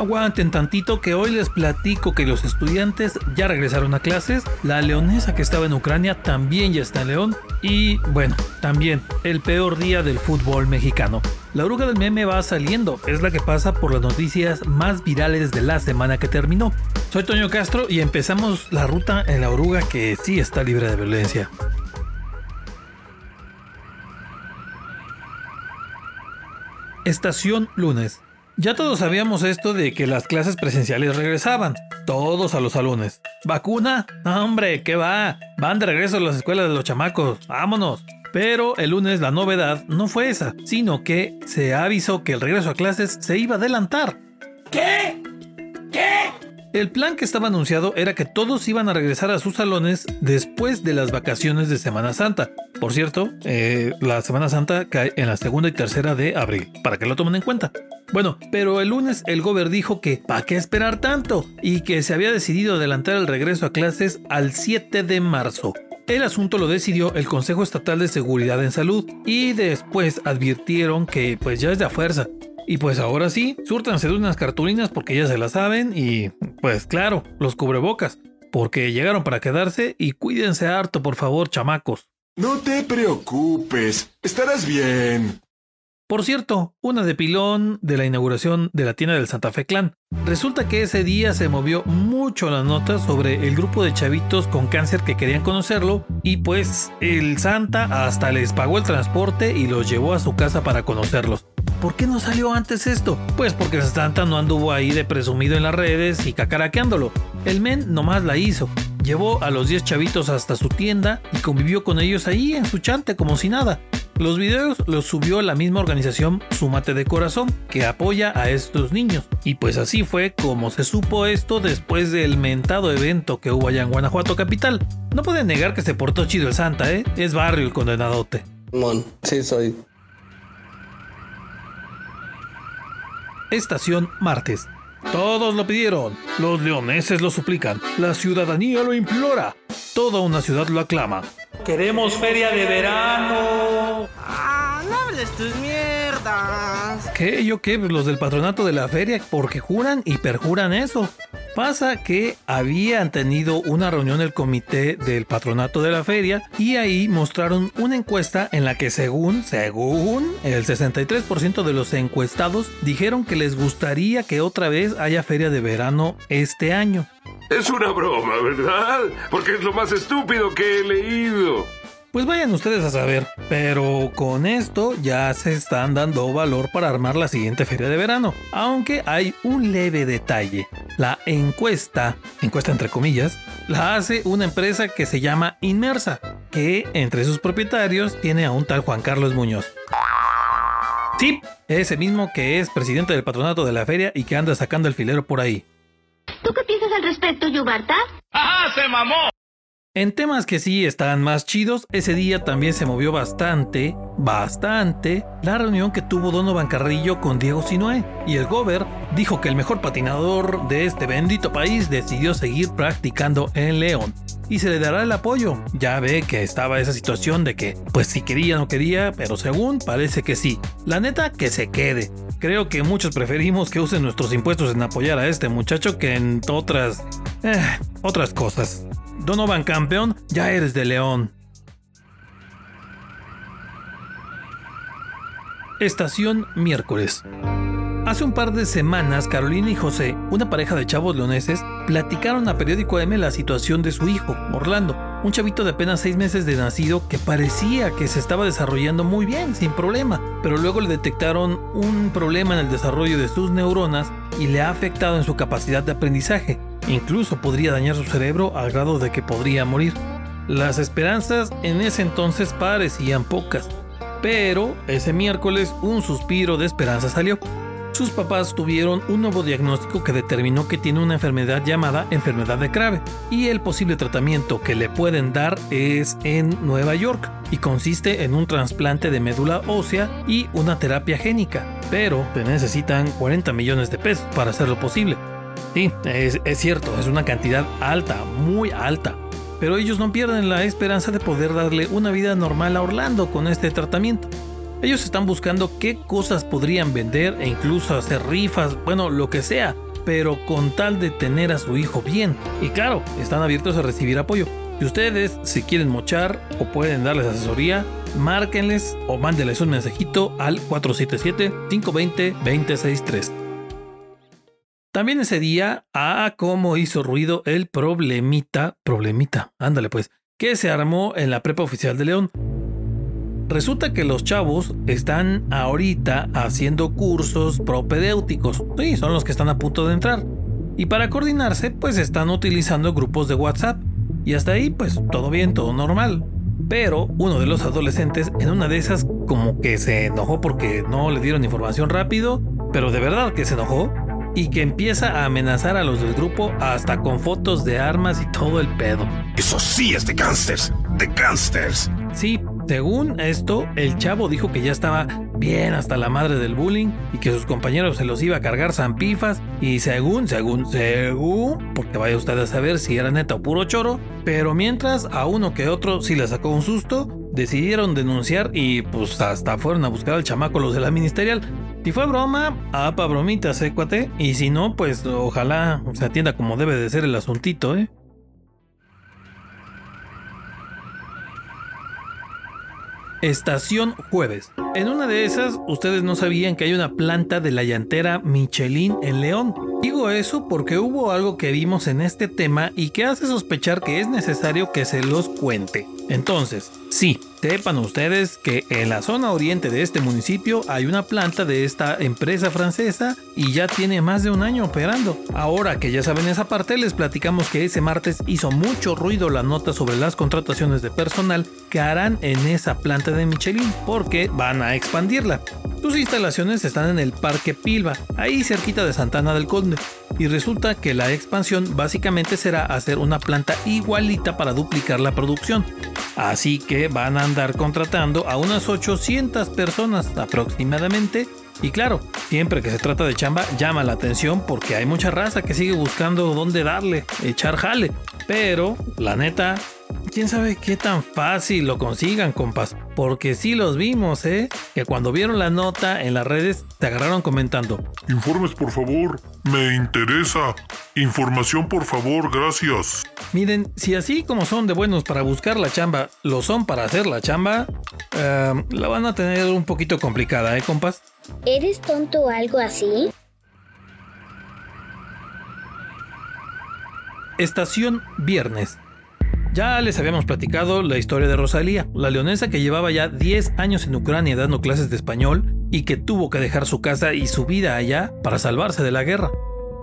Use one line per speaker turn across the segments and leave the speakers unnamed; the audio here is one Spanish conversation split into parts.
Aguanten tantito que hoy les platico que los estudiantes ya regresaron a clases, la leonesa que estaba en Ucrania también ya está en León y bueno, también el peor día del fútbol mexicano. La oruga del meme va saliendo, es la que pasa por las noticias más virales de la semana que terminó. Soy Toño Castro y empezamos la ruta en la oruga que sí está libre de violencia. Estación lunes. Ya todos sabíamos esto de que las clases presenciales regresaban, todos a los salones. ¿Vacuna? hombre, ¿qué va? Van de regreso a las escuelas de los chamacos, vámonos. Pero el lunes la novedad no fue esa, sino que se avisó que el regreso a clases se iba a adelantar.
¿Qué? ¿Qué?
El plan que estaba anunciado era que todos iban a regresar a sus salones después de las vacaciones de Semana Santa. Por cierto, eh, la Semana Santa cae en la segunda y tercera de abril, para que lo tomen en cuenta. Bueno, pero el lunes el gober dijo que ¿para qué esperar tanto? Y que se había decidido adelantar el regreso a clases al 7 de marzo. El asunto lo decidió el Consejo Estatal de Seguridad en Salud y después advirtieron que pues ya es de a fuerza. Y pues ahora sí, súrtanse de unas cartulinas porque ya se las saben y pues claro, los cubrebocas, porque llegaron para quedarse y cuídense harto por favor chamacos.
No te preocupes, estarás bien.
Por cierto, una de pilón de la inauguración de la tienda del Santa Fe Clan. Resulta que ese día se movió mucho la nota sobre el grupo de chavitos con cáncer que querían conocerlo y pues el Santa hasta les pagó el transporte y los llevó a su casa para conocerlos. ¿Por qué no salió antes esto? Pues porque el Santa no anduvo ahí de presumido en las redes y cacaraqueándolo. El men nomás la hizo. Llevó a los 10 chavitos hasta su tienda y convivió con ellos ahí en su chante como si nada. Los videos los subió la misma organización Sumate de Corazón, que apoya a estos niños. Y pues así fue como se supo esto después del mentado evento que hubo allá en Guanajuato capital. No pueden negar que se portó chido el Santa, ¿eh? Es barrio el condenadote.
Mon, sí soy.
Estación Martes. Todos lo pidieron, los leoneses lo suplican, la ciudadanía lo implora, toda una ciudad lo aclama.
Queremos feria de verano.
Ah, no hables tus
¿Qué? ¿Yo qué? Pues los del patronato de la feria, porque juran y perjuran eso. Pasa que habían tenido una reunión el comité del patronato de la feria y ahí mostraron una encuesta en la que según, según, el 63% de los encuestados dijeron que les gustaría que otra vez haya feria de verano este año.
Es una broma, ¿verdad? Porque es lo más estúpido que he leído.
Pues vayan ustedes a saber, pero con esto ya se están dando valor para armar la siguiente feria de verano, aunque hay un leve detalle. La encuesta, encuesta entre comillas, la hace una empresa que se llama Inmersa, que entre sus propietarios tiene a un tal Juan Carlos Muñoz. Sí, ese mismo que es presidente del patronato de la feria y que anda sacando el filero por ahí.
¿Tú qué piensas al respecto, Yubarta?
¡Ajá, se mamó!
En temas que sí están más chidos, ese día también se movió bastante, bastante, la reunión que tuvo Donovan Carrillo con Diego Sinoé. Y el Gober dijo que el mejor patinador de este bendito país decidió seguir practicando en León. Y se le dará el apoyo. Ya ve que estaba esa situación de que, pues si quería o no quería, pero según parece que sí. La neta, que se quede. Creo que muchos preferimos que usen nuestros impuestos en apoyar a este muchacho que en otras... Eh, otras cosas. Donovan campeón, ya eres de León. Estación miércoles. Hace un par de semanas, Carolina y José, una pareja de chavos leoneses, platicaron a Periódico M la situación de su hijo, Orlando, un chavito de apenas 6 meses de nacido que parecía que se estaba desarrollando muy bien, sin problema, pero luego le detectaron un problema en el desarrollo de sus neuronas y le ha afectado en su capacidad de aprendizaje. Incluso podría dañar su cerebro al grado de que podría morir. Las esperanzas en ese entonces parecían pocas, pero ese miércoles un suspiro de esperanza salió. Sus papás tuvieron un nuevo diagnóstico que determinó que tiene una enfermedad llamada enfermedad de Crave y el posible tratamiento que le pueden dar es en Nueva York y consiste en un trasplante de médula ósea y una terapia génica, pero se necesitan 40 millones de pesos para hacerlo posible. Sí, es, cierto, es una cantidad alta, muy alta, pero ellos no pierden la esperanza de poder darle una vida normal a Orlando con este tratamiento. Ellos están buscando qué cosas podrían vender e incluso hacer rifas, bueno, lo que sea, pero con tal de tener a su hijo bien. Y claro, están abiertos a recibir apoyo. Si ustedes se quieren mochar o pueden darles asesoría, márquenles o mándenles un mensajito al 477-520-2063. También ese día, ah, cómo hizo ruido el problemita, problemita, ándale pues, que se armó en la prepa oficial de León. Resulta que los chavos están ahorita haciendo cursos propedéuticos. Sí, son los que están a punto de entrar. Y para coordinarse, pues están utilizando grupos de WhatsApp. Y hasta ahí, pues todo bien, todo normal. Pero uno de los adolescentes en una de esas como que se enojó porque no le dieron información rápido, pero de verdad que se enojó y que empieza a amenazar a los del grupo hasta con fotos de armas y todo el pedo.
Eso sí es de gangsters, de gangsters.
Sí, según esto, el chavo dijo que ya estaba bien hasta la madre del bullying y que sus compañeros se los iba a cargar zampifas y según, según, según, porque vaya usted a saber si era neta o puro choro, pero mientras a uno que otro sí le sacó un susto, decidieron denunciar y pues hasta fueron a buscar al chamaco los de la ministerial si fue broma, ah, pa' bromitas, eh. Y si no, pues ojalá se atienda como debe de ser el asuntito, eh. Estación Jueves. En una de esas, ustedes no sabían que hay una planta de la llantera Michelin en León. Digo eso porque hubo algo que vimos en este tema y que hace sospechar que es necesario que se los cuente. Entonces, sí, sepan ustedes que en la zona oriente de este municipio hay una planta de esta empresa francesa y ya tiene más de un año operando. Ahora que ya saben esa parte, les platicamos que ese martes hizo mucho ruido la nota sobre las contrataciones de personal que harán en esa planta de Michelin porque van a expandirla. Sus instalaciones están en el Parque Pilva, ahí cerquita de Santana del Conde, y resulta que la expansión básicamente será hacer una planta igualita para duplicar la producción. Así que van a andar contratando a unas 800 personas aproximadamente. Y claro, siempre que se trata de chamba llama la atención porque hay mucha raza que sigue buscando dónde darle, echar jale. Pero, la neta, quién sabe qué tan fácil lo consigan, compas. Porque sí los vimos, ¿eh? Que cuando vieron la nota en las redes, te agarraron comentando.
Informes, por favor. Me interesa. Información, por favor. Gracias.
Miren, si así como son de buenos para buscar la chamba, lo son para hacer la chamba, eh, la van a tener un poquito complicada, ¿eh, compas?
¿Eres tonto o algo así?
Estación Viernes. Ya les habíamos platicado la historia de Rosalía, la leonesa que llevaba ya 10 años en Ucrania dando clases de español y que tuvo que dejar su casa y su vida allá para salvarse de la guerra.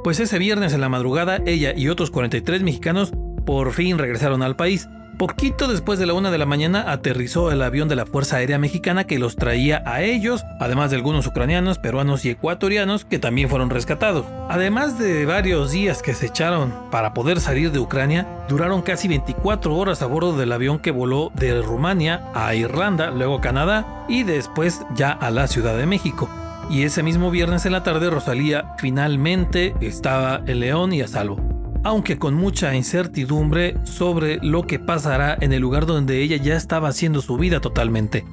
Pues ese viernes en la madrugada ella y otros 43 mexicanos por fin regresaron al país, Poquito después de la una de la mañana aterrizó el avión de la Fuerza Aérea Mexicana que los traía a ellos, además de algunos ucranianos, peruanos y ecuatorianos que también fueron rescatados. Además de varios días que se echaron para poder salir de Ucrania, duraron casi 24 horas a bordo del avión que voló de Rumania a Irlanda, luego a Canadá y después ya a la Ciudad de México. Y ese mismo viernes en la tarde Rosalía finalmente estaba en León y a salvo aunque con mucha incertidumbre sobre lo que pasará en el lugar donde ella ya estaba haciendo su vida totalmente.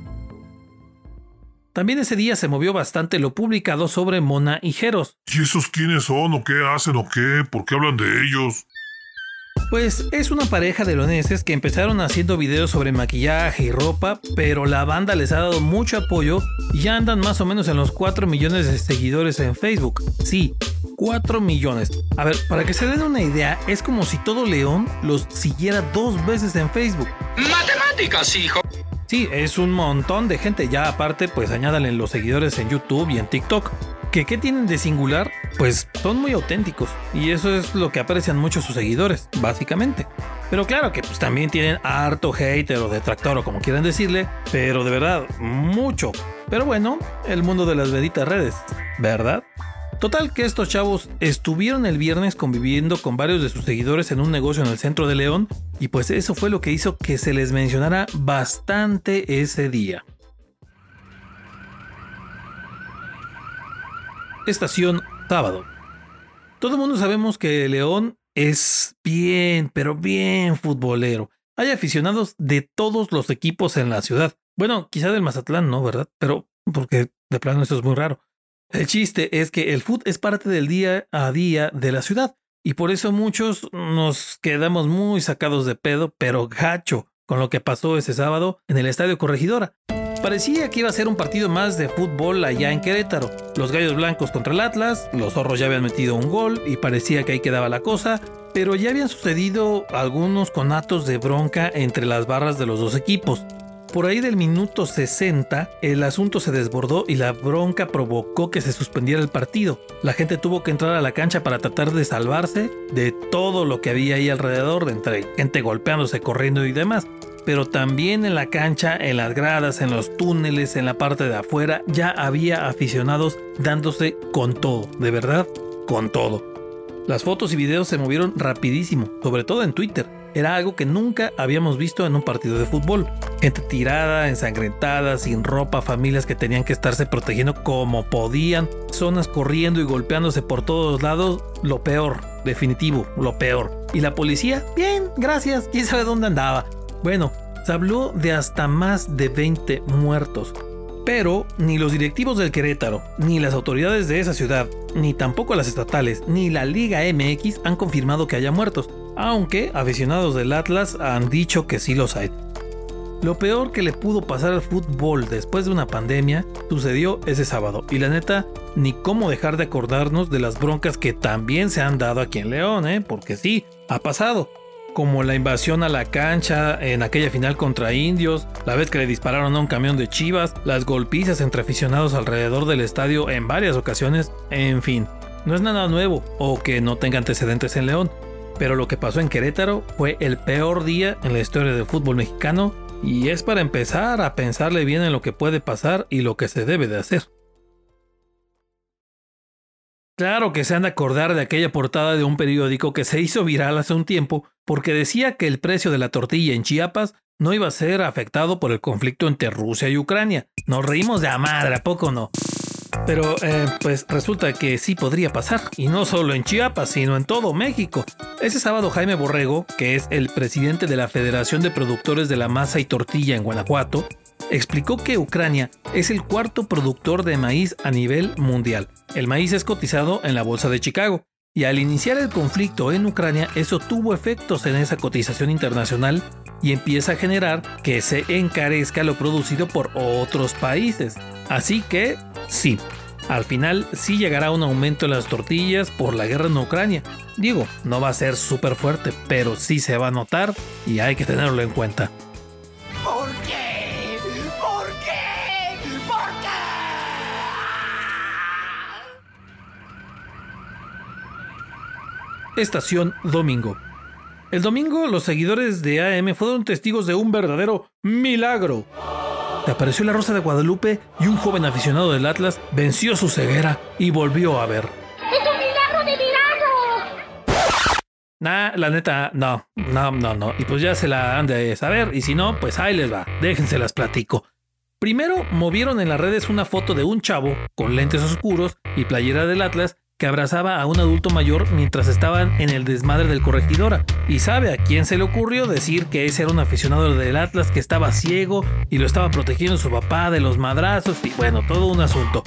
También ese día se movió bastante lo publicado sobre Mona y Jeros.
¿Y esos quiénes son o qué hacen o qué? ¿Por qué hablan de ellos?
Pues es una pareja de leoneses que empezaron haciendo videos sobre maquillaje y ropa, pero la banda les ha dado mucho apoyo y ya andan más o menos en los 4 millones de seguidores en Facebook. Sí, 4 millones. A ver, para que se den una idea, es como si todo León los siguiera dos veces en Facebook.
Matemáticas, hijo.
Sí, es un montón de gente. Ya aparte, pues añádale los seguidores en YouTube y en TikTok. ¿Que qué tienen de singular? Pues son muy auténticos. Y eso es lo que aprecian mucho sus seguidores, básicamente. Pero claro que pues también tienen harto hater o detractor o como quieran decirle. Pero de verdad, mucho. Pero bueno, el mundo de las benditas redes, ¿verdad? Total que estos chavos estuvieron el viernes conviviendo con varios de sus seguidores en un negocio en el centro de León y pues eso fue lo que hizo que se les mencionara bastante ese día. Estación sábado. Todo el mundo sabemos que León es bien, pero bien futbolero. Hay aficionados de todos los equipos en la ciudad. Bueno, quizá del Mazatlán, ¿no? ¿Verdad? Pero porque de plano eso es muy raro. El chiste es que el fútbol es parte del día a día de la ciudad y por eso muchos nos quedamos muy sacados de pedo, pero gacho, con lo que pasó ese sábado en el Estadio Corregidora. Parecía que iba a ser un partido más de fútbol allá en Querétaro. Los Gallos Blancos contra el Atlas, los Zorros ya habían metido un gol y parecía que ahí quedaba la cosa, pero ya habían sucedido algunos conatos de bronca entre las barras de los dos equipos. Por ahí del minuto 60, el asunto se desbordó y la bronca provocó que se suspendiera el partido. La gente tuvo que entrar a la cancha para tratar de salvarse de todo lo que había ahí alrededor, entre gente golpeándose, corriendo y demás pero también en la cancha, en las gradas, en los túneles, en la parte de afuera, ya había aficionados dándose con todo, de verdad, con todo. Las fotos y videos se movieron rapidísimo, sobre todo en Twitter. Era algo que nunca habíamos visto en un partido de fútbol. Gente tirada, ensangrentada, sin ropa, familias que tenían que estarse protegiendo como podían, zonas corriendo y golpeándose por todos lados, lo peor, definitivo, lo peor. ¿Y la policía? Bien, gracias, quién sabe dónde andaba. Bueno, se habló de hasta más de 20 muertos. Pero ni los directivos del Querétaro, ni las autoridades de esa ciudad, ni tampoco las estatales, ni la Liga MX han confirmado que haya muertos, aunque aficionados del Atlas han dicho que sí los hay. Lo peor que le pudo pasar al fútbol después de una pandemia sucedió ese sábado, y la neta, ni cómo dejar de acordarnos de las broncas que también se han dado aquí en León, ¿eh? porque sí, ha pasado como la invasión a la cancha en aquella final contra indios, la vez que le dispararon a un camión de chivas, las golpizas entre aficionados alrededor del estadio en varias ocasiones, en fin, no es nada nuevo o que no tenga antecedentes en León, pero lo que pasó en Querétaro fue el peor día en la historia del fútbol mexicano y es para empezar a pensarle bien en lo que puede pasar y lo que se debe de hacer. Claro que se han de acordar de aquella portada de un periódico que se hizo viral hace un tiempo porque decía que el precio de la tortilla en Chiapas no iba a ser afectado por el conflicto entre Rusia y Ucrania. Nos reímos de a madre, ¿a poco no? Pero eh, pues resulta que sí podría pasar, y no solo en Chiapas, sino en todo México. Ese sábado Jaime Borrego, que es el presidente de la Federación de Productores de la Masa y Tortilla en Guanajuato, explicó que Ucrania es el cuarto productor de maíz a nivel mundial. El maíz es cotizado en la Bolsa de Chicago. Y al iniciar el conflicto en Ucrania, eso tuvo efectos en esa cotización internacional y empieza a generar que se encarezca lo producido por otros países. Así que, sí, al final sí llegará un aumento en las tortillas por la guerra en Ucrania. Digo, no va a ser súper fuerte, pero sí se va a notar y hay que tenerlo en cuenta.
¿Por qué?
Estación Domingo. El domingo los seguidores de AM fueron testigos de un verdadero milagro. Apareció la Rosa de Guadalupe y un joven aficionado del Atlas venció su ceguera y volvió a ver.
¡Es un milagro de milagro!
Nah, la neta, no, no, no, no. Y pues ya se la han de saber. Y si no, pues ahí les va. Déjense las platico. Primero movieron en las redes una foto de un chavo con lentes oscuros y playera del Atlas que abrazaba a un adulto mayor mientras estaban en el desmadre del corregidora. Y sabe a quién se le ocurrió decir que ese era un aficionado del Atlas que estaba ciego y lo estaba protegiendo su papá de los madrazos y bueno, todo un asunto.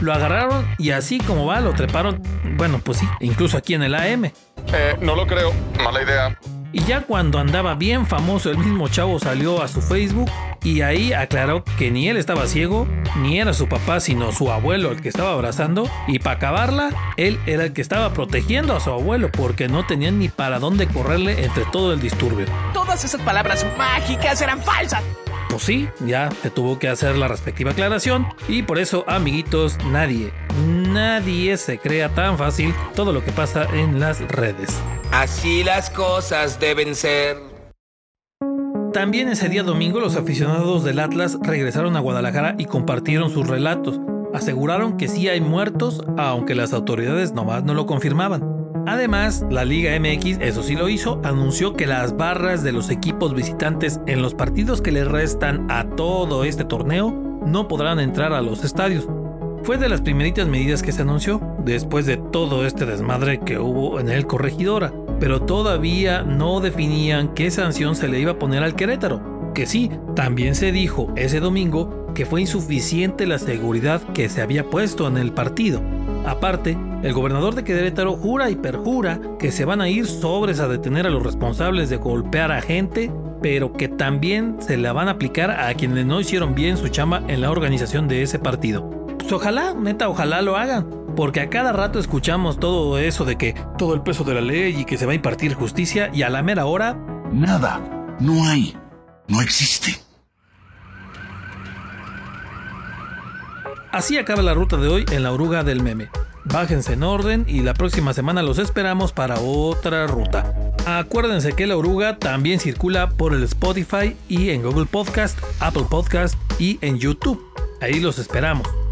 Lo agarraron y así como va, lo treparon, bueno, pues sí, incluso aquí en el AM.
Eh, no lo creo, mala idea.
Y ya cuando andaba bien famoso, el mismo chavo salió a su Facebook y ahí aclaró que ni él estaba ciego, ni era su papá, sino su abuelo el que estaba abrazando. Y para acabarla, él era el que estaba protegiendo a su abuelo porque no tenían ni para dónde correrle entre todo el disturbio.
Todas esas palabras mágicas eran falsas.
Pues sí, ya se tuvo que hacer la respectiva aclaración y por eso, amiguitos, nadie, nadie se crea tan fácil todo lo que pasa en las redes.
Así las cosas deben ser.
También ese día domingo los aficionados del Atlas regresaron a Guadalajara y compartieron sus relatos. Aseguraron que sí hay muertos, aunque las autoridades nomás no lo confirmaban. Además, la Liga MX, eso sí lo hizo, anunció que las barras de los equipos visitantes en los partidos que le restan a todo este torneo no podrán entrar a los estadios. Fue de las primeritas medidas que se anunció después de todo este desmadre que hubo en el corregidora, pero todavía no definían qué sanción se le iba a poner al Querétaro. Que sí, también se dijo ese domingo que fue insuficiente la seguridad que se había puesto en el partido. Aparte, el gobernador de Querétaro jura y perjura que se van a ir sobres a detener a los responsables de golpear a gente, pero que también se la van a aplicar a quienes no hicieron bien su chamba en la organización de ese partido. Pues ojalá, neta, ojalá lo hagan, porque a cada rato escuchamos todo eso de que todo el peso de la ley y que se va a impartir justicia y a la mera hora...
Nada. No hay. No existe.
Así acaba la ruta de hoy en la oruga del meme. Bájense en orden y la próxima semana los esperamos para otra ruta. Acuérdense que la oruga también circula por el Spotify y en Google Podcast, Apple Podcast y en YouTube. Ahí los esperamos.